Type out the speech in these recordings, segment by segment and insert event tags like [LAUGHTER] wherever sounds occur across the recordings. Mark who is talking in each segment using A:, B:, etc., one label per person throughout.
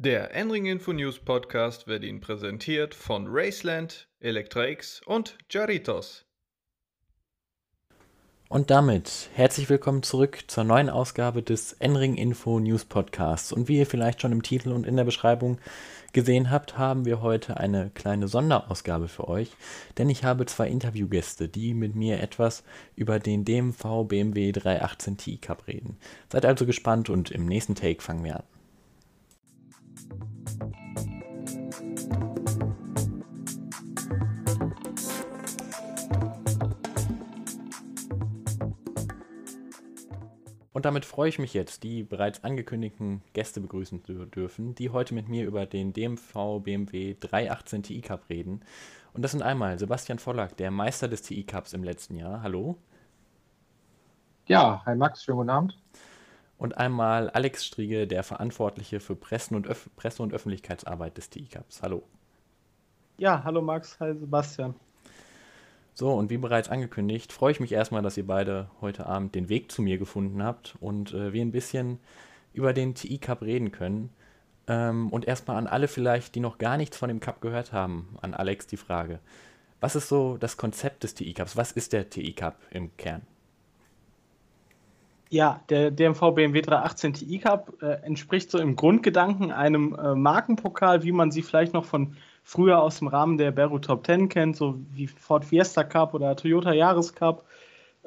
A: Der Enring Info News Podcast wird Ihnen präsentiert von Raceland, Electraix und Jaritos.
B: Und damit herzlich willkommen zurück zur neuen Ausgabe des Enring Info News Podcasts. Und wie ihr vielleicht schon im Titel und in der Beschreibung gesehen habt, haben wir heute eine kleine Sonderausgabe für euch, denn ich habe zwei Interviewgäste, die mit mir etwas über den DMV BMW 318 Ti Cup reden. Seid also gespannt und im nächsten Take fangen wir an. Und damit freue ich mich jetzt, die bereits angekündigten Gäste begrüßen zu dürfen, die heute mit mir über den DMV BMW 318 Ti Cup reden. Und das sind einmal Sebastian Vollack, der Meister des TI Cups im letzten Jahr. Hallo.
C: Ja, hi Max, schönen guten Abend.
B: Und einmal Alex Striege, der Verantwortliche für Pressen und Presse- und Öffentlichkeitsarbeit des TI Cups. Hallo.
D: Ja, hallo Max, hi Sebastian.
B: So, und wie bereits angekündigt, freue ich mich erstmal, dass ihr beide heute Abend den Weg zu mir gefunden habt und äh, wir ein bisschen über den TI Cup reden können. Ähm, und erstmal an alle vielleicht, die noch gar nichts von dem Cup gehört haben, an Alex die Frage. Was ist so das Konzept des TI Cups? Was ist der TI Cup im Kern?
D: Ja, der DMV BMW 318 Ti Cup äh, entspricht so im Grundgedanken einem äh, Markenpokal, wie man sie vielleicht noch von früher aus dem Rahmen der Beru Top 10 kennt, so wie Ford Fiesta Cup oder Toyota Jahrescup.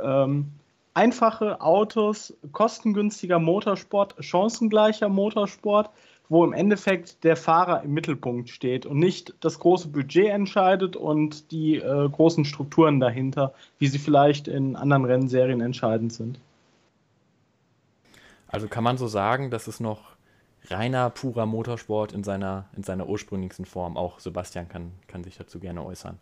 D: Ähm, einfache Autos, kostengünstiger Motorsport, chancengleicher Motorsport, wo im Endeffekt der Fahrer im Mittelpunkt steht und nicht das große Budget entscheidet und die äh, großen Strukturen dahinter, wie sie vielleicht in anderen Rennserien entscheidend sind.
B: Also kann man so sagen, dass es noch reiner, purer Motorsport in seiner, in seiner ursprünglichsten Form. Auch Sebastian kann, kann sich dazu gerne äußern.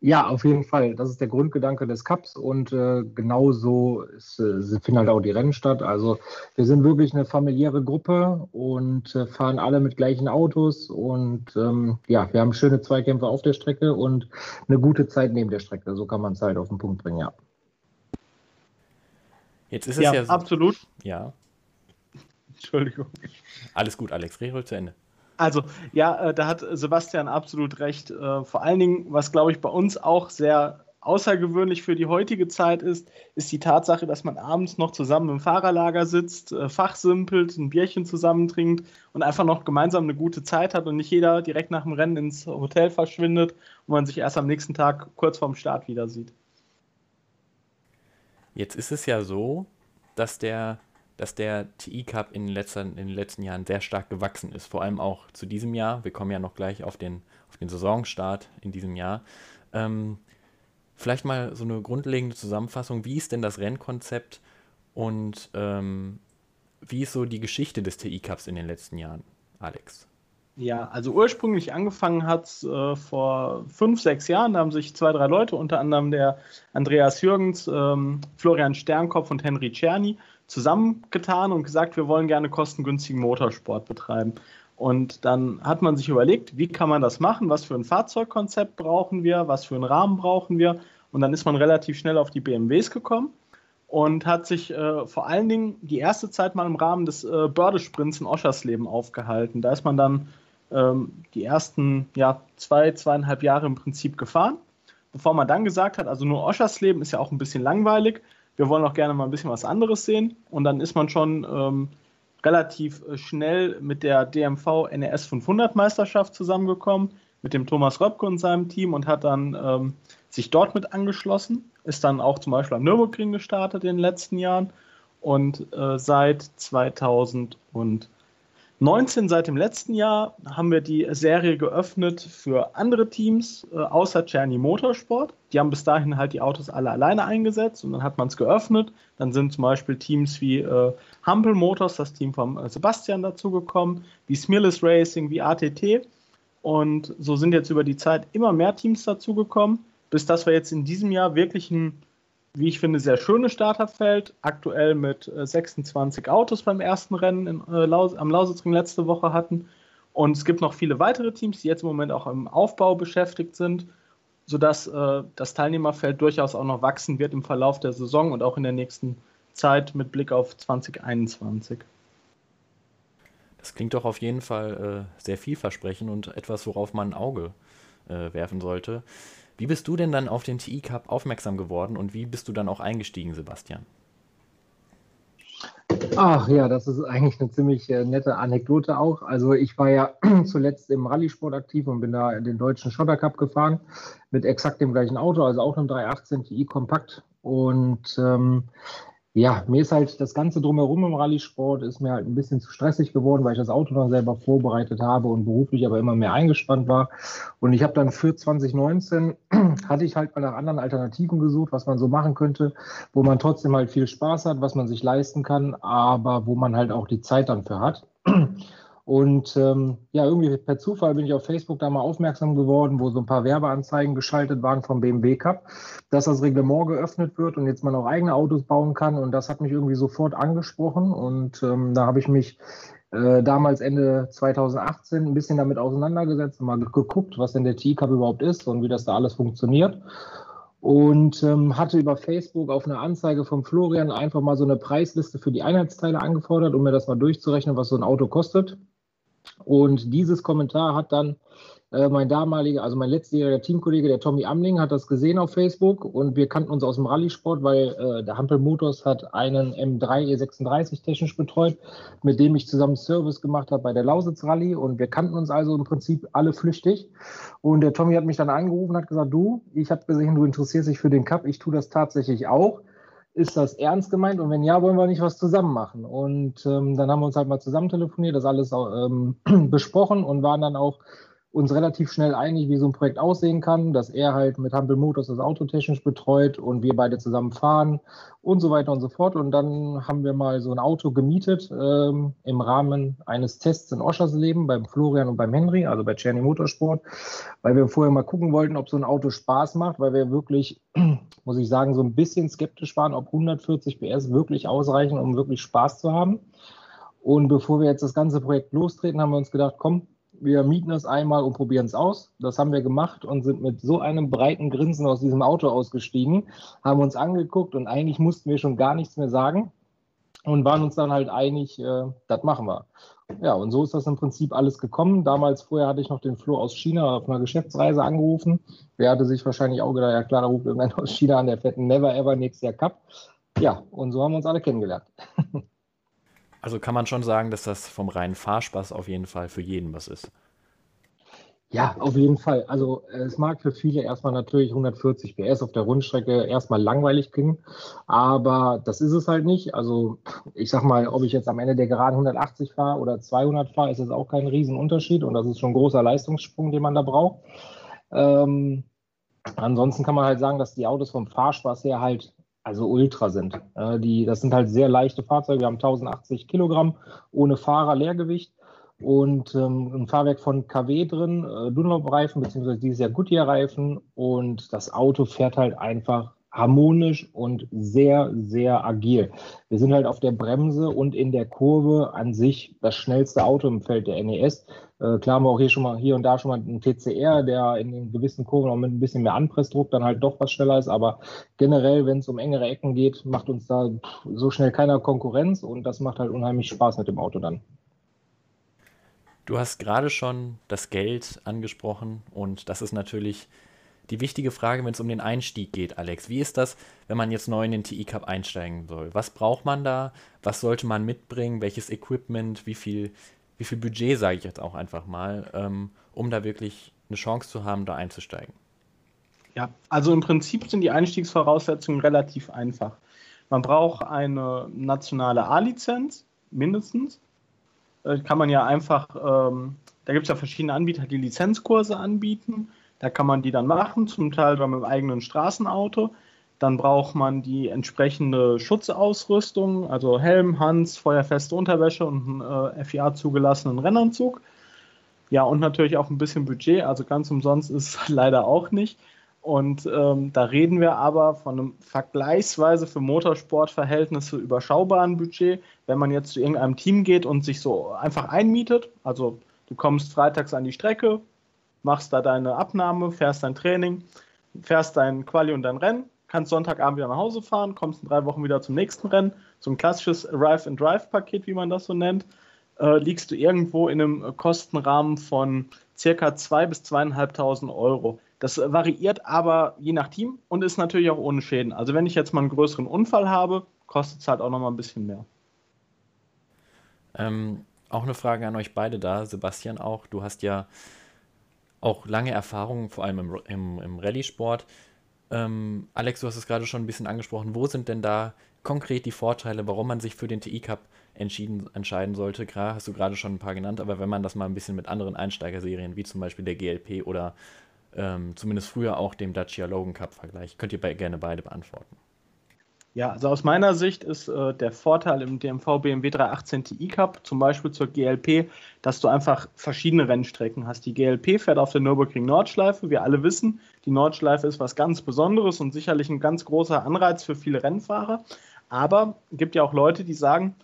C: Ja, auf jeden Fall. Das ist der Grundgedanke des Cups und äh, genauso ist, äh, finden halt auch die Rennen statt. Also wir sind wirklich eine familiäre Gruppe und äh, fahren alle mit gleichen Autos und ähm, ja, wir haben schöne Zweikämpfe auf der Strecke und eine gute Zeit neben der Strecke. So kann man es halt auf den Punkt bringen, ja.
D: Jetzt ist es ja, ja so, absolut.
B: Ja.
D: Entschuldigung.
B: Alles gut, Alex, rede zu Ende.
D: Also, ja, äh, da hat Sebastian absolut recht. Äh, vor allen Dingen, was glaube ich bei uns auch sehr außergewöhnlich für die heutige Zeit ist, ist die Tatsache, dass man abends noch zusammen im Fahrerlager sitzt, äh, fachsimpelt, ein Bierchen zusammentrinkt und einfach noch gemeinsam eine gute Zeit hat und nicht jeder direkt nach dem Rennen ins Hotel verschwindet und man sich erst am nächsten Tag kurz vorm Start wieder sieht.
B: Jetzt ist es ja so, dass der dass der TI Cup in, letzter, in den letzten Jahren sehr stark gewachsen ist. Vor allem auch zu diesem Jahr. Wir kommen ja noch gleich auf den, auf den Saisonstart in diesem Jahr. Ähm, vielleicht mal so eine grundlegende Zusammenfassung. Wie ist denn das Rennkonzept und ähm, wie ist so die Geschichte des TI Cups in den letzten Jahren, Alex?
D: Ja, also ursprünglich angefangen hat es äh, vor fünf, sechs Jahren. Da haben sich zwei, drei Leute, unter anderem der Andreas Jürgens, ähm, Florian Sternkopf und Henry Czerny, zusammengetan und gesagt, wir wollen gerne kostengünstigen Motorsport betreiben. Und dann hat man sich überlegt, wie kann man das machen, was für ein Fahrzeugkonzept brauchen wir, was für einen Rahmen brauchen wir. Und dann ist man relativ schnell auf die BMWs gekommen und hat sich äh, vor allen Dingen die erste Zeit mal im Rahmen des äh, Bördesprints in Oschersleben aufgehalten. Da ist man dann ähm, die ersten ja, zwei, zweieinhalb Jahre im Prinzip gefahren, bevor man dann gesagt hat, also nur Oschersleben ist ja auch ein bisschen langweilig, wir wollen auch gerne mal ein bisschen was anderes sehen. Und dann ist man schon ähm, relativ äh, schnell mit der DMV NES 500 Meisterschaft zusammengekommen, mit dem Thomas Röpke und seinem Team und hat dann ähm, sich dort mit angeschlossen. Ist dann auch zum Beispiel am Nürburgring gestartet in den letzten Jahren und äh, seit 2000 und 19 seit dem letzten Jahr haben wir die Serie geöffnet für andere Teams äh, außer Czerny Motorsport. Die haben bis dahin halt die Autos alle alleine eingesetzt und dann hat man es geöffnet. Dann sind zum Beispiel Teams wie äh, Humble Motors, das Team von äh, Sebastian dazugekommen, wie Smirless Racing, wie ATT. Und so sind jetzt über die Zeit immer mehr Teams dazugekommen, bis dass wir jetzt in diesem Jahr wirklich ein wie ich finde, sehr schönes Starterfeld. Aktuell mit 26 äh, Autos beim ersten Rennen in, äh, Laus am Lausitzring letzte Woche hatten. Und es gibt noch viele weitere Teams, die jetzt im Moment auch im Aufbau beschäftigt sind, sodass äh, das Teilnehmerfeld durchaus auch noch wachsen wird im Verlauf der Saison und auch in der nächsten Zeit mit Blick auf 2021.
B: Das klingt doch auf jeden Fall äh, sehr vielversprechend und etwas, worauf man ein Auge äh, werfen sollte. Wie bist du denn dann auf den TI Cup aufmerksam geworden und wie bist du dann auch eingestiegen, Sebastian?
C: Ach ja, das ist eigentlich eine ziemlich äh, nette Anekdote auch. Also ich war ja [CLEARS THROAT] zuletzt im Rallye-Sport aktiv und bin da den deutschen Schotter Cup gefahren mit exakt dem gleichen Auto, also auch einem 318 Ti Kompakt. Und ähm, ja, mir ist halt das Ganze drumherum im Rallye-Sport ist mir halt ein bisschen zu stressig geworden, weil ich das Auto dann selber vorbereitet habe und beruflich aber immer mehr eingespannt war. Und ich habe dann für 2019 [CLEARS THROAT] hatte ich halt mal nach anderen Alternativen gesucht, was man so machen könnte, wo man trotzdem halt viel Spaß hat, was man sich leisten kann, aber wo man halt auch die Zeit dann für hat. [CLEARS THROAT] Und ähm, ja, irgendwie per Zufall bin ich auf Facebook da mal aufmerksam geworden, wo so ein paar Werbeanzeigen geschaltet waren vom BMW Cup, dass das Reglement geöffnet wird und jetzt man auch eigene Autos bauen kann. Und das hat mich irgendwie sofort angesprochen. Und ähm, da habe ich mich äh, damals Ende 2018 ein bisschen damit auseinandergesetzt und mal geguckt, was denn der T-Cup überhaupt ist und wie das da alles funktioniert und ähm, hatte über Facebook auf eine Anzeige von Florian einfach mal so eine Preisliste für die Einheitsteile angefordert, um mir das mal durchzurechnen, was so ein Auto kostet. Und dieses Kommentar hat dann äh, mein damaliger, also mein letztjähriger Teamkollege, der Tommy Amling, hat das gesehen auf Facebook. Und wir kannten uns aus dem Rallye-Sport, weil äh, der Hampel Motors hat einen M3 E36 technisch betreut, mit dem ich zusammen Service gemacht habe bei der Lausitz Rallye. Und wir kannten uns also im Prinzip alle flüchtig. Und der Tommy hat mich dann angerufen und hat gesagt, du, ich habe gesehen, du interessierst dich für den Cup, ich tue das tatsächlich auch ist das ernst gemeint? Und wenn ja, wollen wir nicht was zusammen machen? Und ähm, dann haben wir uns halt mal zusammen telefoniert, das alles ähm, [CLEARS THROAT] besprochen und waren dann auch uns relativ schnell einig, wie so ein Projekt aussehen kann, dass er halt mit Humble Motors das Auto technisch betreut und wir beide zusammen fahren und so weiter und so fort. Und dann haben wir mal so ein Auto gemietet ähm, im Rahmen eines Tests in Oschersleben beim Florian und beim Henry, also bei Czerny Motorsport, weil wir vorher mal gucken wollten, ob so ein Auto Spaß macht, weil wir wirklich, [CLEARS THROAT] muss ich sagen, so ein bisschen skeptisch waren, ob 140 PS wirklich ausreichen, um wirklich Spaß zu haben. Und bevor wir jetzt das ganze Projekt lostreten, haben wir uns gedacht, komm, wir mieten es einmal und probieren es aus. Das haben wir gemacht und sind mit so einem breiten Grinsen aus diesem Auto ausgestiegen, haben uns angeguckt und eigentlich mussten wir schon gar nichts mehr sagen und waren uns dann halt einig, äh, das machen wir. Ja, und so ist das im Prinzip alles gekommen. Damals, vorher hatte ich noch den Flo aus China auf einer Geschäftsreise angerufen. Der hatte sich wahrscheinlich auch gedacht, ja klar, da ruft irgendeiner aus China an, der fährt Never Ever nächstes Jahr Cup. Ja, und so haben wir uns alle kennengelernt. [LAUGHS]
B: Also kann man schon sagen, dass das vom reinen Fahrspaß auf jeden Fall für jeden was ist.
C: Ja, auf jeden Fall. Also es mag für viele erstmal natürlich 140 PS auf der Rundstrecke erstmal langweilig klingen, aber das ist es halt nicht. Also ich sag mal, ob ich jetzt am Ende der Geraden 180 fahre oder 200 fahre, ist das auch kein Riesenunterschied und das ist schon ein großer Leistungssprung, den man da braucht. Ähm, ansonsten kann man halt sagen, dass die Autos vom Fahrspaß her halt also Ultra sind. Äh, die, das sind halt sehr leichte Fahrzeuge. Wir haben 1080 Kilogramm ohne Fahrer Leergewicht und ähm, ein Fahrwerk von KW drin, äh, Dunlop-Reifen, beziehungsweise dieses Jahr Goodyear-Reifen und das Auto fährt halt einfach harmonisch und sehr, sehr agil. Wir sind halt auf der Bremse und in der Kurve an sich das schnellste Auto im Feld der NES. Äh, klar haben wir auch hier schon mal hier und da schon mal einen TCR, der in gewissen Kurven auch mit ein bisschen mehr Anpressdruck dann halt doch was schneller ist. Aber generell, wenn es um engere Ecken geht, macht uns da so schnell keiner Konkurrenz und das macht halt unheimlich Spaß mit dem Auto dann.
B: Du hast gerade schon das Geld angesprochen und das ist natürlich die wichtige Frage, wenn es um den Einstieg geht, Alex. Wie ist das, wenn man jetzt neu in den TI Cup einsteigen soll? Was braucht man da? Was sollte man mitbringen? Welches Equipment? Wie viel, wie viel Budget, sage ich jetzt auch einfach mal, ähm, um da wirklich eine Chance zu haben, da einzusteigen?
D: Ja, also im Prinzip sind die Einstiegsvoraussetzungen relativ einfach. Man braucht eine nationale A-Lizenz, mindestens. Äh, kann man ja einfach, ähm, da gibt es ja verschiedene Anbieter, die Lizenzkurse anbieten. Da kann man die dann machen, zum Teil dann mit dem eigenen Straßenauto. Dann braucht man die entsprechende Schutzausrüstung, also Helm, Hans, feuerfeste Unterwäsche und einen äh, FIA zugelassenen Rennanzug. Ja, und natürlich auch ein bisschen Budget, also ganz umsonst ist es [LAUGHS] leider auch nicht. Und ähm, da reden wir aber von einem vergleichsweise für Motorsportverhältnisse überschaubaren Budget. Wenn man jetzt zu irgendeinem Team geht und sich so einfach einmietet, also du kommst freitags an die Strecke, machst da deine Abnahme, fährst dein Training, fährst dein Quali und dein Rennen, kannst Sonntagabend wieder nach Hause fahren, kommst in drei Wochen wieder zum nächsten Rennen. So ein klassisches Arrive and Drive Paket, wie man das so nennt. äh, liegst du irgendwo in einem Kostenrahmen von circa 2.000 bis 2.500 Euro. Das variiert aber je nach Team und ist natürlich auch ohne Schäden. Also wenn ich jetzt mal einen größeren Unfall habe, kostet es halt auch nochmal ein bisschen mehr.
B: Ähm, auch eine Frage an euch beide da, Sebastian auch. Du hast ja auch lange Erfahrung, vor allem im, im, im Rallye-Sport. Ähm, Alex, du hast es gerade schon ein bisschen angesprochen. Wo sind denn da konkret die Vorteile, warum man sich für den TI Cup entschieden, entscheiden sollte? Klar, hast du gerade schon ein paar genannt, aber wenn man das mal ein bisschen mit anderen Einsteigerserien, wie zum Beispiel der GLP oder ähm, zumindest früher auch dem Dacia Logan Cup vergleicht, könnt ihr be gerne beide beantworten.
D: Ja, also aus meiner Sicht ist äh, der Vorteil im DMV BMW 318 Ti Cup, zum Beispiel zur GLP, dass du einfach verschiedene Rennstrecken hast. Die GLP fährt auf der Nürburgring Nordschleife. Wir alle wissen, die Nordschleife ist was ganz Besonderes und sicherlich ein ganz großer Anreiz für viele Rennfahrer. Aber es gibt ja auch Leute, die sagen,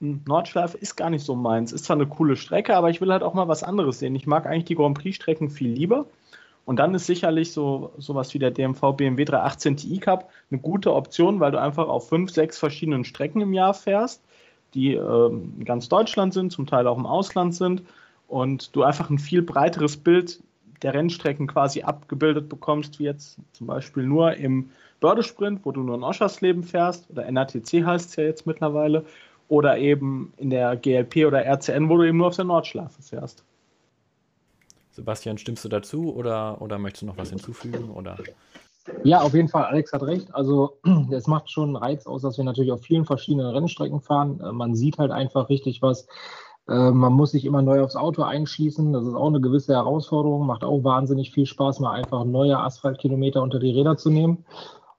D: hm, Nordschleife ist gar nicht so meins. Ist zwar eine coole Strecke, aber ich will halt auch mal was anderes sehen. Ich mag eigentlich die Grand Prix-Strecken viel lieber. Und dann ist sicherlich so sowas wie der DMV BMW 318 Ti Cup eine gute Option, weil du einfach auf fünf, sechs verschiedenen Strecken im Jahr fährst, die in ganz Deutschland sind, zum Teil auch im Ausland sind und du einfach ein viel breiteres Bild der Rennstrecken quasi abgebildet bekommst, wie jetzt zum Beispiel nur im Bördesprint, wo du nur in Oschersleben fährst, oder NATC heißt es ja jetzt mittlerweile, oder eben in der GLP oder RCN, wo du eben nur auf der Nordschleife fährst.
B: Sebastian, stimmst du dazu oder, oder möchtest du noch was hinzufügen? Oder?
C: Ja, auf jeden Fall. Alex hat recht. Also [CLEARS THROAT] es macht schon einen Reiz aus, dass wir natürlich auf vielen verschiedenen Rennstrecken fahren. Äh, man sieht halt einfach richtig was. Äh, man muss sich immer neu aufs Auto einschießen. Das ist auch eine gewisse Herausforderung. Macht auch wahnsinnig viel Spaß, mal einfach neue Asphaltkilometer unter die Räder zu nehmen.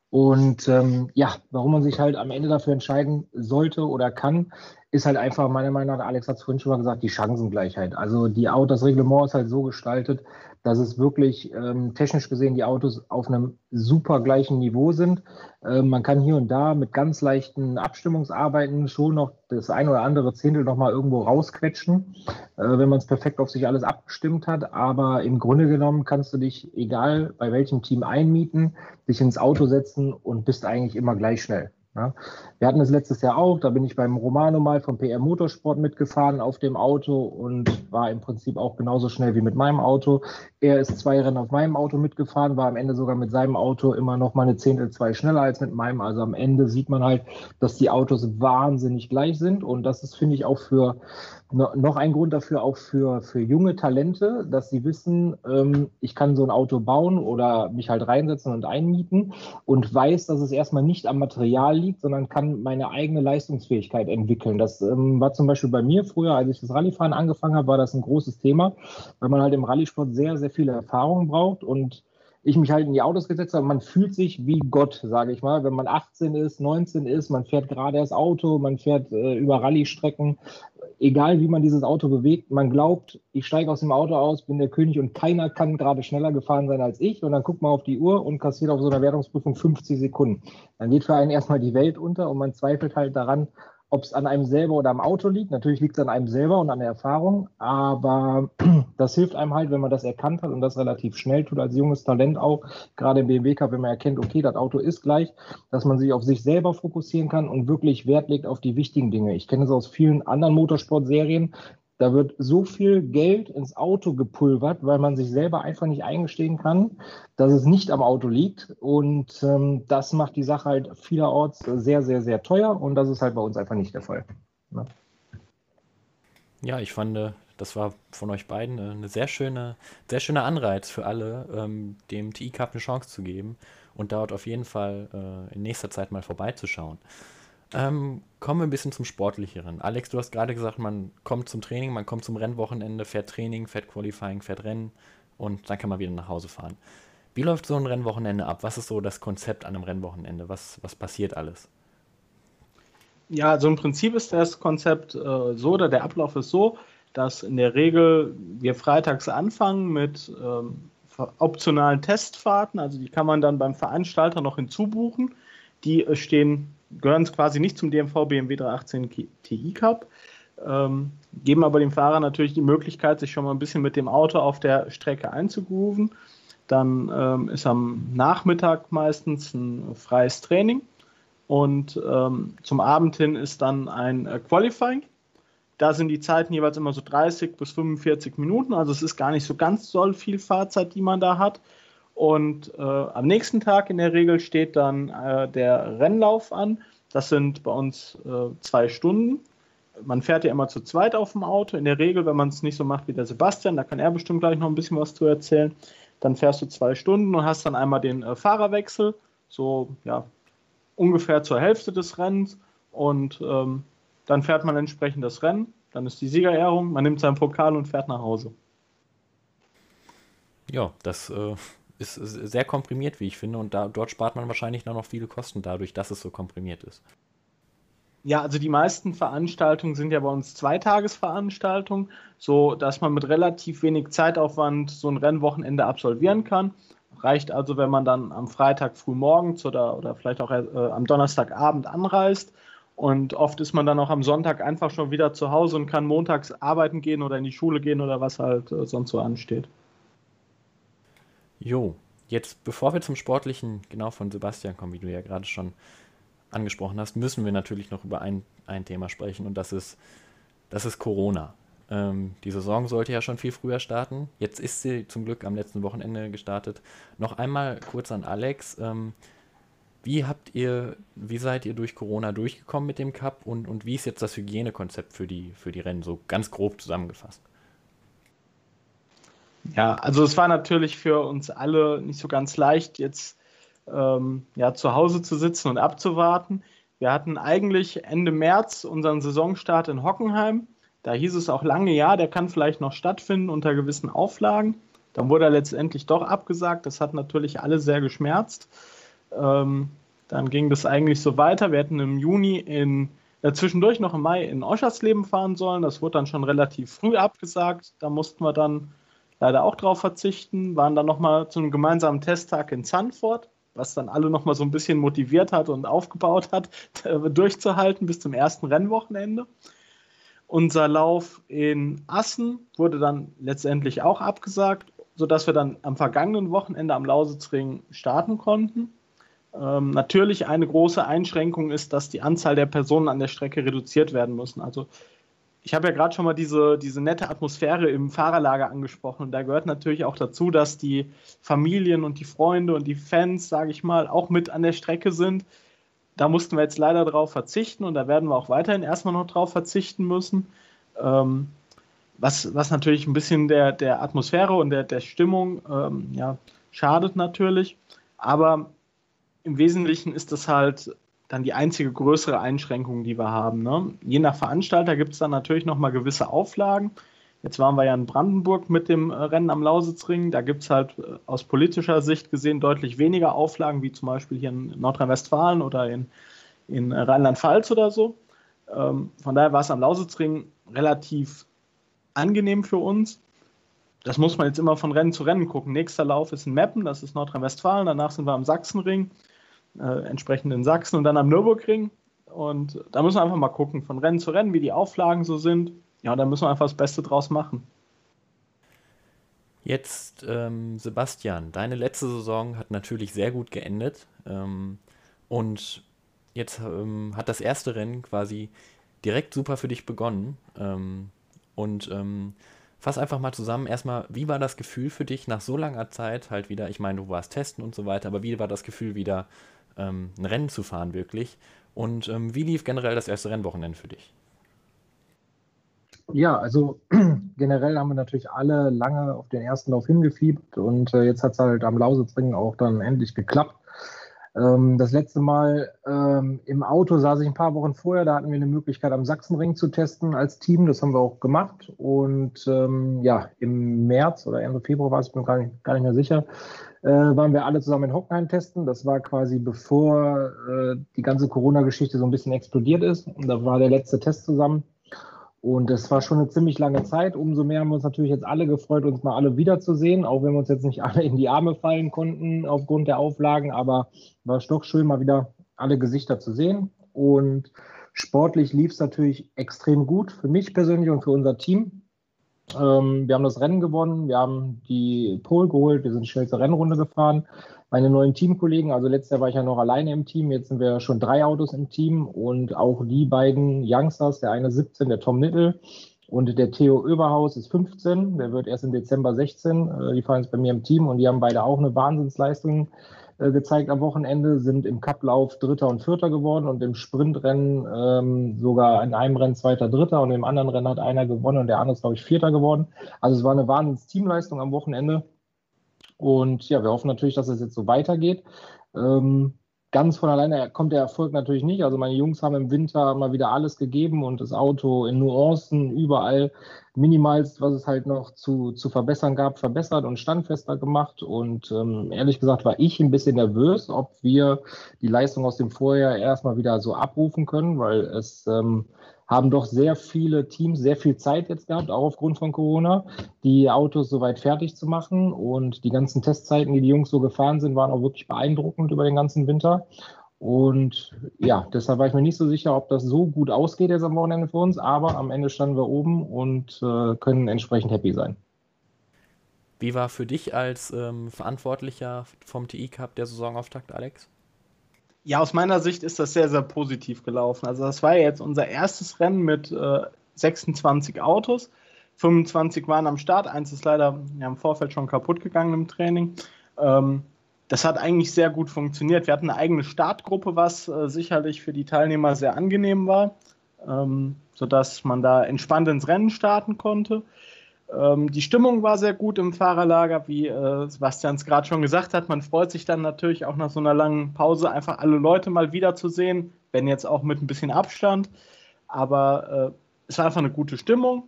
C: Und ähm, ja, warum man sich halt am Ende dafür entscheiden sollte oder kann, ist halt einfach meiner Meinung nach, Alex hat es vorhin schon mal gesagt, die Chancengleichheit. Also die Autos, das Reglement ist halt so gestaltet, dass es wirklich ähm, technisch gesehen die Autos auf einem super gleichen Niveau sind. Ähm, man kann hier und da mit ganz leichten Abstimmungsarbeiten schon noch das ein oder andere Zehntel nochmal irgendwo rausquetschen, äh, wenn man es perfekt auf sich alles abgestimmt hat. Aber im Grunde genommen kannst du dich, egal bei welchem Team einmieten, dich ins Auto setzen und bist eigentlich immer gleich schnell. Ja. Wir hatten es letztes Jahr auch, da bin ich beim Romano mal vom PR Motorsport mitgefahren auf dem Auto und war im Prinzip auch genauso schnell wie mit meinem Auto. Er ist zwei Rennen auf meinem Auto mitgefahren, war am Ende sogar mit seinem Auto immer noch mal eine Zehntel zwei schneller als mit meinem. Also am Ende sieht man halt, dass die Autos wahnsinnig gleich sind und das ist, finde ich, auch für noch ein Grund dafür auch für, für junge Talente, dass sie wissen, ähm, ich kann so ein Auto bauen oder mich halt reinsetzen und einmieten und weiß, dass es erstmal nicht am Material liegt, sondern kann meine eigene Leistungsfähigkeit entwickeln. Das ähm, war zum Beispiel bei mir früher, als ich das Rallyefahren angefangen habe, war das ein großes Thema, weil man halt im Rallye-Sport sehr, sehr viele Erfahrungen braucht und ich mich halt in die Autos gesetzt habe. Man fühlt sich wie Gott, sage ich mal, wenn man 18 ist, 19 ist, man fährt gerade das Auto, man fährt äh, über Rallye-Strecken, egal wie man dieses Auto bewegt, man glaubt, ich steige aus dem Auto aus, bin der König und keiner kann gerade schneller gefahren sein als ich. Und dann guckt man auf die Uhr und kassiert auf so einer Wertungsprüfung 50 Sekunden. Dann geht für einen erstmal die Welt unter und man zweifelt halt daran, ob es an einem selber oder am Auto liegt. Natürlich liegt es an einem selber und an der Erfahrung, aber [CLEARS THROAT] das hilft einem halt, wenn man das erkannt hat und das relativ schnell tut, als junges Talent auch, gerade im BMW Cup, wenn man erkennt, okay, das Auto ist gleich, dass man sich auf sich selber fokussieren kann und wirklich Wert legt auf die wichtigen Dinge. Ich kenne es aus vielen anderen Motorsportserien, da wird so viel Geld ins Auto gepulvert, weil man sich selber einfach nicht eingestehen kann, dass es nicht am Auto liegt. Und ähm, das macht die Sache halt vielerorts sehr, sehr, sehr teuer. Und das ist halt bei uns einfach nicht der Fall.
B: Ja, ja ich fand, äh, das war von euch beiden äh, eine sehr schöne, sehr schöner Anreiz für alle, ähm, dem TI Cup eine Chance zu geben und dort auf jeden Fall äh, in nächster Zeit mal vorbeizuschauen. Ähm, kommen wir ein bisschen zum Sportlicheren. Alex, du hast gerade gesagt, man kommt zum Training, man kommt zum Rennwochenende, fährt Training, fährt Qualifying, fährt Rennen und dann kann man wieder nach Hause fahren. Wie läuft so ein Rennwochenende ab? Was ist so das Konzept an einem Rennwochenende? Was, was passiert alles?
D: Ja, also im Prinzip ist das Konzept äh, so oder der Ablauf ist so, dass in der Regel wir freitags anfangen mit ähm, optionalen Testfahrten. Also die kann man dann beim Veranstalter noch hinzubuchen. Die äh, stehen gehören quasi nicht zum DMV BMW 318 Ti Cup, ähm, geben aber dem Fahrer natürlich die Möglichkeit, sich schon mal ein bisschen mit dem Auto auf der Strecke einzugrooven. Dann ähm, ist am Nachmittag meistens ein freies Training und ähm, zum Abend hin ist dann ein äh, Qualifying. Da sind die Zeiten jeweils immer so 30 bis 45 Minuten. Also es ist gar nicht so ganz so viel Fahrzeit, die man da hat. Und äh, am nächsten Tag in der Regel steht dann äh, der Rennlauf an. Das sind bei uns äh, zwei Stunden. Man fährt ja immer zu zweit auf dem Auto. In der Regel, wenn man es nicht so macht wie der Sebastian, da kann er bestimmt gleich noch ein bisschen was zu erzählen, dann fährst du zwei Stunden und hast dann einmal den äh, Fahrerwechsel, so ja, ungefähr zur Hälfte des Rennens. Und ähm, dann fährt man entsprechend das Rennen. Dann ist die Siegerehrung, man nimmt seinen Pokal und fährt nach Hause.
B: Ja, das äh, ist sehr komprimiert, wie ich finde. Und da, dort spart man wahrscheinlich noch viele Kosten dadurch, dass es so komprimiert ist.
D: Ja, also die meisten Veranstaltungen sind ja bei uns Zweitagesveranstaltungen, so dass man mit relativ wenig Zeitaufwand so ein Rennwochenende absolvieren kann. Reicht also, wenn man dann am Freitag früh morgens oder, oder vielleicht auch äh, am Donnerstagabend anreist. Und oft ist man dann auch am Sonntag einfach schon wieder zu Hause und kann montags arbeiten gehen oder in die Schule gehen oder was halt äh, sonst so ansteht.
B: Jo, jetzt bevor wir zum Sportlichen genau von Sebastian kommen, wie du ja gerade schon angesprochen hast, müssen wir natürlich noch über ein, ein Thema sprechen und das ist, das ist Corona. Ähm, die Saison sollte ja schon viel früher starten. Jetzt ist sie zum Glück am letzten Wochenende gestartet. Noch einmal kurz an Alex. Ähm, wie habt ihr, wie seid ihr durch Corona durchgekommen mit dem Cup und, und wie ist jetzt das Hygienekonzept für die, für die Rennen, so ganz grob zusammengefasst?
D: Ja, also es war natürlich für uns alle nicht so ganz leicht, jetzt ähm, ja, zu Hause zu sitzen und abzuwarten. Wir hatten eigentlich Ende März unseren Saisonstart in Hockenheim. Da hieß es auch lange, ja, der kann vielleicht noch stattfinden unter gewissen Auflagen. Dann wurde er letztendlich doch abgesagt. Das hat natürlich alle sehr geschmerzt. Ähm, dann ging das eigentlich so weiter. Wir hätten im Juni in äh, zwischendurch noch im Mai in Oschersleben fahren sollen. Das wurde dann schon relativ früh abgesagt. Da mussten wir dann leider auch drauf verzichten, waren dann nochmal zu einem gemeinsamen Testtag in Zandvoort, was dann alle nochmal so ein bisschen motiviert hat und aufgebaut hat, [LAUGHS] durchzuhalten bis zum ersten Rennwochenende. Unser Lauf in Assen wurde dann letztendlich auch abgesagt, sodass wir dann am vergangenen Wochenende am Lausitzring starten konnten. Ähm, natürlich eine große Einschränkung ist, dass die Anzahl der Personen an der Strecke reduziert werden müssen. Also ich habe ja gerade schon mal diese, diese nette Atmosphäre im Fahrerlager angesprochen. Und da gehört natürlich auch dazu, dass die Familien und die Freunde und die Fans, sage ich mal, auch mit an der Strecke sind. Da mussten wir jetzt leider darauf verzichten und da werden wir auch weiterhin erstmal noch darauf verzichten müssen. Ähm, was, was natürlich ein bisschen der, der Atmosphäre und der, der Stimmung ähm, ja, schadet natürlich. Aber im Wesentlichen ist das halt dann die einzige größere Einschränkung, die wir haben. Ne? Je nach Veranstalter gibt es dann natürlich nochmal gewisse Auflagen. Jetzt waren wir ja in Brandenburg mit dem äh, Rennen am Lausitzring. Da gibt es halt äh, aus politischer Sicht gesehen deutlich weniger Auflagen, wie zum Beispiel hier in Nordrhein-Westfalen oder in, in äh, Rheinland-Pfalz oder so. Ähm, von daher war es am Lausitzring relativ angenehm für uns. Das muss man jetzt immer von Rennen zu Rennen gucken. Nächster Lauf ist in Meppen, das ist Nordrhein-Westfalen. Danach sind wir am Sachsenring äh, entsprechend in Sachsen und dann am Nürburgring. Und da müssen wir einfach mal gucken, von Rennen zu Rennen, wie die Auflagen so sind. Ja, da müssen wir einfach das Beste draus machen.
B: Jetzt, ähm, Sebastian, deine letzte Saison hat natürlich sehr gut geendet. Ähm, und jetzt ähm, hat das erste Rennen quasi direkt super für dich begonnen. Ähm, und ähm, fass einfach mal zusammen. Erstmal, wie war das Gefühl für dich nach so langer Zeit halt wieder? Ich meine, du warst testen und so weiter, aber wie war das Gefühl wieder ähm, ein Rennen zu fahren, wirklich. Und ähm, wie lief generell das erste Rennwochenende für dich?
C: Ja, also [CLEARS THROAT] generell haben wir natürlich alle lange auf den ersten Lauf hingefiebert und äh, jetzt hat es halt am Lausitzring auch dann endlich geklappt. Ähm, das letzte Mal ähm, im Auto saß ich ein paar Wochen vorher, da hatten wir eine Möglichkeit am Sachsenring zu testen als Team, das haben wir auch gemacht und ähm, ja, im März oder Ende Februar war es, bin gar nicht, gar nicht mehr sicher, äh, waren wir alle zusammen in Hockenheim testen. Das war quasi bevor äh, die ganze Corona-Geschichte so ein bisschen explodiert ist. Und da war der letzte Test zusammen. Und das war schon eine ziemlich lange Zeit. Umso mehr haben wir uns natürlich jetzt alle gefreut, uns mal alle wiederzusehen, auch wenn wir uns jetzt nicht alle in die Arme fallen konnten aufgrund der Auflagen. Aber war es doch schön, mal wieder alle Gesichter zu sehen. Und sportlich lief es natürlich extrem gut für mich persönlich und für unser Team. Ähm, wir haben das Rennen gewonnen, wir haben die Pole geholt, wir sind die schnellste Rennrunde gefahren. Meine neuen Teamkollegen, also letztes Jahr war ich ja noch alleine im Team, jetzt sind wir schon drei Autos im Team und auch die beiden Youngsters, der eine 17, der Tom Nittel und der Theo Oberhaus ist 15, der wird erst im Dezember 16, äh, die fahren jetzt bei mir im Team und die haben beide auch eine Wahnsinnsleistung gezeigt am Wochenende, sind im Cuplauf Dritter und Vierter geworden und im Sprintrennen ähm, sogar in einem Rennen Zweiter, Dritter und im anderen Rennen hat einer gewonnen und der andere ist, glaube ich, Vierter geworden. Also es war eine Wahnsinns-Teamleistung am Wochenende. Und ja, wir hoffen natürlich, dass es jetzt so weitergeht. Ähm, ganz von alleine kommt der Erfolg natürlich nicht. Also meine Jungs haben im Winter mal wieder alles gegeben und das Auto in Nuancen überall minimalst, was es halt noch zu, zu verbessern gab, verbessert und standfester gemacht. Und ähm, ehrlich gesagt war ich ein bisschen nervös, ob wir die Leistung aus dem Vorjahr erstmal wieder so abrufen können, weil es ähm, haben doch sehr viele Teams sehr viel Zeit jetzt gehabt, auch aufgrund von Corona, die Autos soweit fertig zu machen. Und die ganzen Testzeiten, die die Jungs so gefahren sind, waren auch wirklich beeindruckend über den ganzen Winter. Und ja, deshalb war ich mir nicht so sicher, ob das so gut ausgeht jetzt am Wochenende für uns. Aber am Ende standen wir oben und äh, können entsprechend happy sein.
B: Wie war für dich als ähm, Verantwortlicher vom TI Cup der Saisonauftakt, Alex?
D: Ja, aus meiner Sicht ist das sehr, sehr positiv gelaufen. Also das war jetzt unser erstes Rennen mit äh, 26 Autos. 25 waren am Start, eins ist leider ja, im Vorfeld schon kaputt gegangen im Training. Ähm, das hat eigentlich sehr gut funktioniert. Wir hatten eine eigene Startgruppe, was äh, sicherlich für die Teilnehmer sehr angenehm war, ähm, sodass man da entspannt ins Rennen starten konnte. Ähm, die Stimmung war sehr gut im Fahrerlager, wie äh, Sebastian es gerade schon gesagt hat. Man freut sich dann natürlich auch nach so einer langen Pause einfach alle Leute mal wiederzusehen, wenn jetzt auch mit ein bisschen Abstand. Aber äh, es war einfach eine gute Stimmung.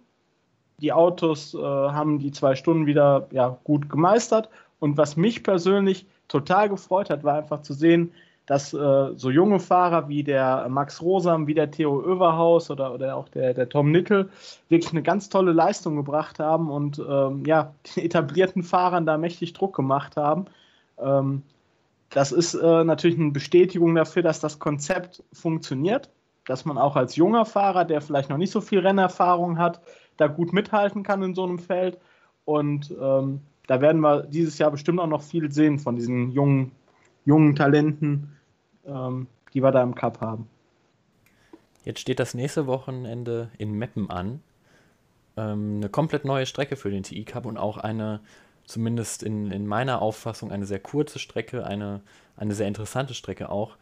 D: Die Autos äh, haben die zwei Stunden wieder ja, gut gemeistert. Und was mich persönlich total gefreut hat, war einfach zu sehen, dass äh, so junge Fahrer wie der Max Rosam, wie der Theo Överhaus oder, oder auch der, der Tom Nickel wirklich eine ganz tolle Leistung gebracht haben und ähm, ja, [LAUGHS] den etablierten Fahrern da mächtig Druck gemacht haben. Ähm, das ist äh, natürlich eine Bestätigung dafür, dass das Konzept funktioniert, dass man auch als junger Fahrer, der vielleicht noch nicht so viel Rennerfahrung hat, da gut mithalten kann in so einem Feld. Und ähm, da werden wir dieses Jahr bestimmt auch noch viel sehen von diesen jungen, jungen Talenten, ähm, die wir da im Cup haben.
B: Jetzt steht das nächste Wochenende in Meppen an. Ähm, eine komplett neue Strecke für den TI Cup und auch eine, zumindest in, in meiner Auffassung, eine sehr kurze Strecke, eine, eine sehr interessante Strecke auch.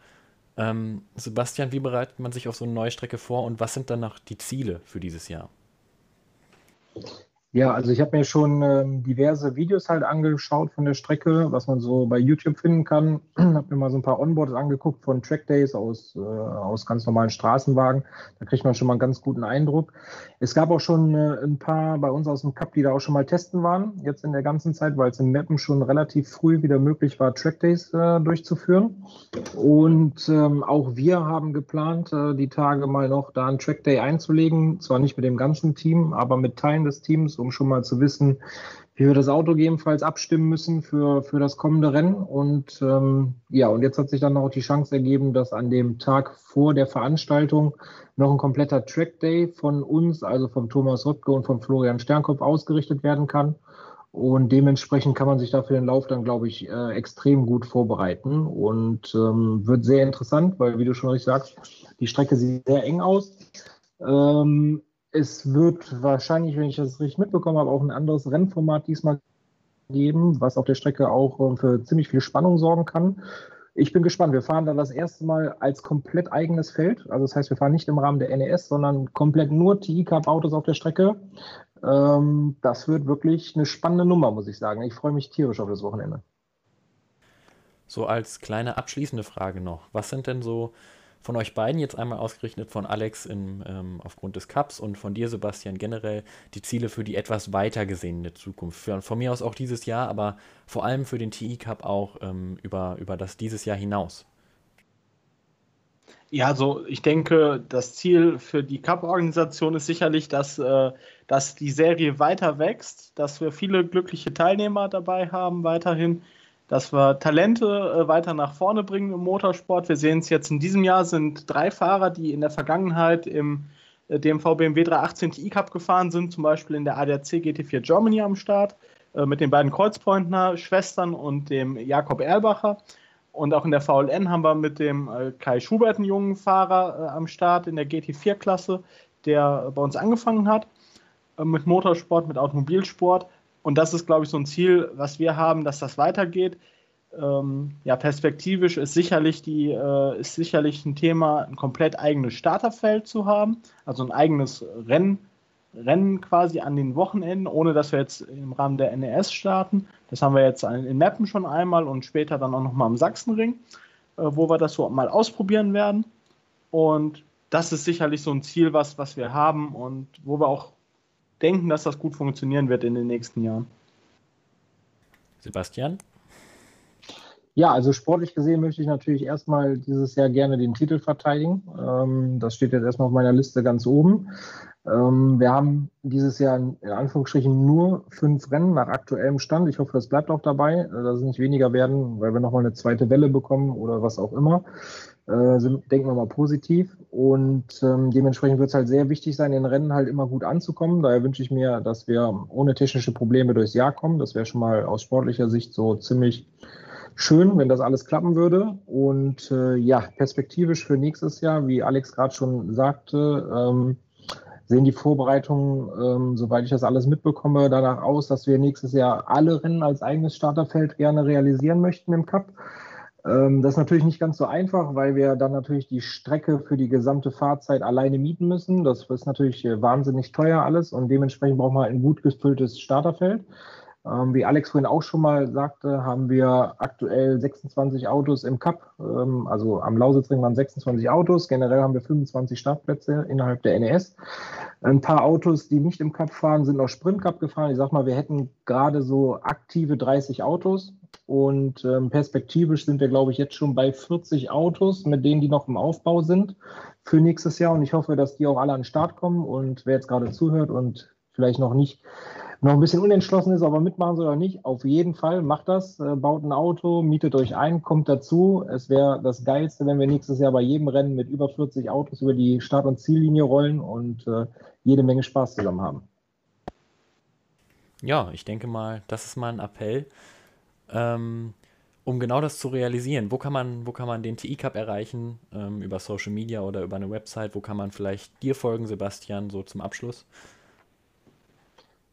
B: Ähm, Sebastian, wie bereitet man sich auf so eine neue Strecke vor und was sind dann noch die Ziele für dieses Jahr?
C: Ja, also ich habe mir schon ähm, diverse Videos halt angeschaut von der Strecke, was man so bei YouTube finden kann. [CLEARS THROAT] habe mir mal so ein paar Onboards angeguckt von Trackdays aus, äh, aus ganz normalen Straßenwagen. Da kriegt man schon mal einen ganz guten Eindruck. Es gab auch schon äh, ein paar bei uns aus dem Cup, die da auch schon mal testen waren, jetzt in der ganzen Zeit, weil es in Mappen schon relativ früh wieder möglich war, Trackdays äh, durchzuführen. Und ähm, auch wir haben geplant, äh, die Tage mal noch da einen Trackday einzulegen. Zwar nicht mit dem ganzen Team, aber mit Teilen des Teams um schon mal zu wissen, wie wir das Auto gegebenenfalls abstimmen müssen für, für das kommende Rennen. Und ähm, ja, und jetzt hat sich dann auch die Chance ergeben, dass an dem Tag vor der Veranstaltung noch ein kompletter Track Day von uns, also vom Thomas Röpke und vom Florian Sternkopf ausgerichtet werden kann. Und dementsprechend kann man sich da für den Lauf dann, glaube ich, äh, extrem gut vorbereiten. Und ähm, wird sehr interessant, weil, wie du schon richtig sagst, die Strecke sieht sehr eng aus. Ähm, es wird wahrscheinlich, wenn ich das richtig mitbekommen habe, auch ein anderes Rennformat diesmal geben, was auf der Strecke auch äh, für ziemlich viel Spannung sorgen kann. Ich bin gespannt. Wir fahren dann das erste Mal als komplett eigenes Feld. Also das heißt, wir fahren nicht im Rahmen der NES, sondern komplett nur TI-Cup-Autos auf der Strecke. Ähm, das wird wirklich eine spannende Nummer, muss ich sagen. Ich freue mich tierisch auf das Wochenende.
B: So als kleine abschließende Frage noch. Was sind denn so von euch beiden jetzt einmal ausgerechnet von Alex in, ähm, aufgrund des Cups und von dir, Sebastian, generell die Ziele für die etwas weiter gesehene Zukunft. Für, von mir aus auch dieses Jahr, aber vor allem für den TI Cup auch ähm, über, über das dieses Jahr hinaus.
D: Ja, also ich denke, das Ziel für die Cup-Organisation ist sicherlich, dass, äh, dass die Serie weiter wächst, dass wir viele glückliche Teilnehmer dabei haben weiterhin, dass wir Talente äh, weiter nach vorne bringen im Motorsport. Wir sehen es jetzt in diesem Jahr sind drei Fahrer, die in der Vergangenheit im DMV BMW 318 Ti Cup gefahren sind, zum Beispiel in der ADAC GT4 Germany am Start, äh, mit den beiden Kreuzpointner Schwestern und dem Jakob Erlbacher. Und auch in der VLN haben wir mit dem äh, Kai Schubert einen jungen Fahrer am Start in der GT4-Klasse, der bei uns angefangen hat mit Motorsport, mit Automobilsport. Und das ist, glaube ich, so ein Ziel, was wir haben, dass das weitergeht. Ähm, ja, perspektivisch ist sicherlich, die, äh, ist sicherlich ein Thema, ein komplett eigenes Starterfeld zu haben, also ein eigenes Rennen, Rennen quasi an den Wochenenden, ohne dass wir jetzt im Rahmen der NES starten. Das haben wir jetzt in Meppen schon einmal und später dann auch nochmal am Sachsenring, äh, wo wir das so mal ausprobieren werden. Und das ist sicherlich so ein Ziel, was, was wir haben und wo wir auch denken, dass das gut funktionieren wird in den nächsten Jahren.
B: Sebastian?
C: Ja, also sportlich gesehen möchte ich natürlich erstmal dieses Jahr gerne den Titel verteidigen. Ähm, das steht jetzt erstmal auf meiner Liste ganz oben. Ähm, wir haben dieses Jahr in Anführungsstrichen nur fünf Rennen nach aktuellem Stand. Ich hoffe, das bleibt auch dabei, äh, dass es nicht weniger werden, weil wir nochmal eine zweite Welle bekommen oder was auch immer. Äh, denken wir mal positiv. Und ähm, dementsprechend wird es halt sehr wichtig sein, in Rennen halt immer gut anzukommen. Daher wünsche ich mir, dass wir ohne technische Probleme durchs Jahr kommen. Das wäre schon mal aus sportlicher Sicht so ziemlich schön, wenn das alles klappen würde. Und äh, ja, perspektivisch für nächstes Jahr, wie Alex gerade schon sagte, ähm, sehen die Vorbereitungen, ähm, soweit ich das alles mitbekomme, danach aus, dass wir nächstes Jahr alle Rennen als eigenes Starterfeld gerne realisieren möchten im Cup. Ähm, das ist natürlich nicht ganz so einfach, weil wir dann natürlich die Strecke für die gesamte Fahrzeit alleine mieten müssen. Das ist natürlich äh, wahnsinnig teuer alles und dementsprechend brauchen wir ein gut gefülltes Starterfeld. Ähm, wie Alex vorhin auch schon mal sagte, haben wir aktuell 26 Autos im Cup. Ähm, also am Lausitzring waren 26 Autos. Generell haben wir 25 Startplätze innerhalb der NES. Ein paar Autos, die nicht im Cup fahren, sind noch Sprint Cup gefahren. Ich sag mal, wir hätten gerade so aktive 30 Autos. Und ähm, perspektivisch sind wir, glaube ich, jetzt schon bei 40 Autos, mit denen die noch im Aufbau sind für nächstes Jahr. Und ich hoffe, dass die auch alle an den Start kommen. Und wer jetzt gerade zuhört und vielleicht noch nicht noch ein bisschen unentschlossen ist, ob er mitmachen soll oder nicht, auf jeden Fall macht das, äh, baut ein Auto, mietet euch ein, kommt dazu. Es wäre das Geilste, wenn wir nächstes Jahr bei jedem Rennen mit über 40 Autos über die Start- und Ziellinie rollen und äh, jede Menge Spaß zusammen haben.
B: Ja, ich denke mal, das ist mal ein Appell, ähm, um genau das zu realisieren. Wo kann man, wo kann man den TI Cup erreichen? Ähm, über Social Media oder über eine Website? Wo kann man vielleicht dir folgen, Sebastian, so zum Abschluss?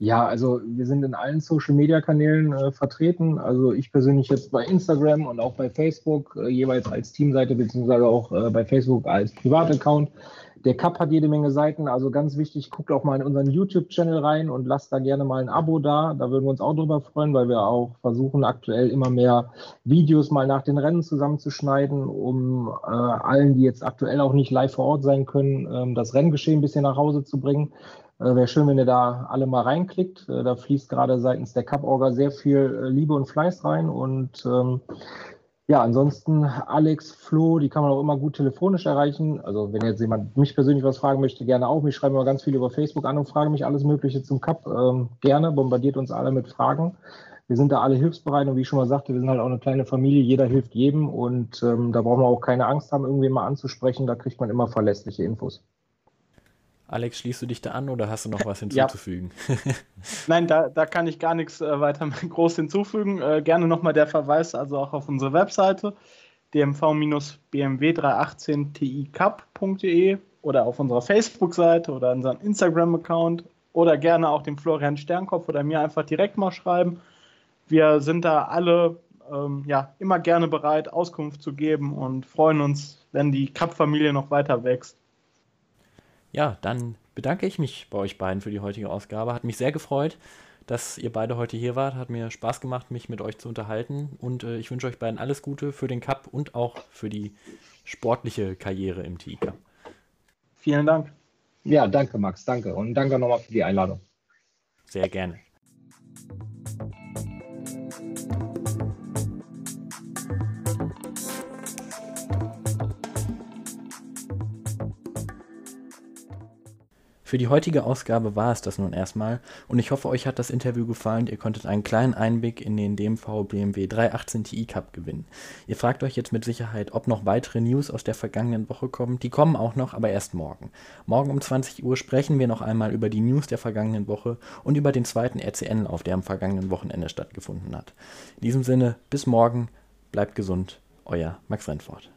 C: Ja, also wir sind in allen Social-Media-Kanälen äh, vertreten. Also ich persönlich jetzt bei Instagram und auch bei Facebook, äh, jeweils als Teamseite, beziehungsweise auch äh, bei Facebook als Privataccount. Der Cup hat jede Menge Seiten, also ganz wichtig, guckt auch mal in unseren YouTube-Channel rein und lasst da gerne mal ein Abo da. Da würden wir uns auch drüber freuen, weil wir auch versuchen, aktuell immer mehr Videos mal nach den Rennen zusammenzuschneiden, um äh, allen, die jetzt aktuell auch nicht live vor Ort sein können, ähm, das Renngeschehen ein bisschen nach Hause zu bringen. Äh, Wäre schön, wenn ihr da alle mal reinklickt. Äh, da fließt gerade seitens der Cup-Orga sehr viel äh, Liebe und Fleiß rein. Und ähm, ja, ansonsten Alex, Flo, die kann man auch immer gut telefonisch erreichen. Also wenn jetzt jemand mich persönlich was fragen möchte, gerne auch. Mich schreiben immer ganz viel über Facebook an und fragen mich alles Mögliche zum Cup. Ähm, gerne, bombardiert uns alle mit Fragen. Wir sind da alle hilfsbereit und wie ich schon mal sagte, wir sind halt auch eine kleine Familie, jeder hilft jedem und ähm, da brauchen wir auch keine Angst haben, irgendwen mal anzusprechen, da kriegt man immer verlässliche Infos.
B: Alex, schließt du dich da an oder hast du noch was hinzuzufügen?
D: Ja. [LAUGHS] Nein, da, da kann ich gar nichts äh, weiter [LAUGHS] groß hinzufügen. Äh, gerne nochmal der Verweis also auch auf unsere Webseite dmv-bmw318ticup.de oder auf unserer Facebook-Seite oder unseren Instagram-Account oder gerne auch dem Florian Sternkopf oder mir einfach direkt mal schreiben. Wir sind da alle ähm, ja, immer gerne bereit, Auskunft zu geben und freuen uns, wenn die Cup-Familie noch weiter wächst.
B: Ja, dann bedanke ich mich bei euch beiden für die heutige Ausgabe. Hat mich sehr gefreut, dass ihr beide heute hier wart. Hat mir Spaß gemacht, mich mit euch zu unterhalten. Und äh, ich wünsche euch beiden alles Gute für den Cup und auch für die sportliche Karriere im TI Cup.
D: Vielen Dank.
C: Ja, danke, Max. Danke. Und danke nochmal für die Einladung.
B: Sehr gerne. Für die heutige Ausgabe war es das nun erstmal und ich hoffe, euch hat das Interview gefallen. Ihr konntet einen kleinen Einblick in den DMV BMW 318 Ti Cup gewinnen. Ihr fragt euch jetzt mit Sicherheit, ob noch weitere News aus der vergangenen Woche kommen. Die kommen auch noch, aber erst morgen. Morgen um 20 Uhr sprechen wir noch einmal über die News der vergangenen Woche und über den zweiten RCN-Lauf, der am vergangenen Wochenende stattgefunden hat. In diesem Sinne, bis morgen, bleibt gesund, euer Max Rentfort.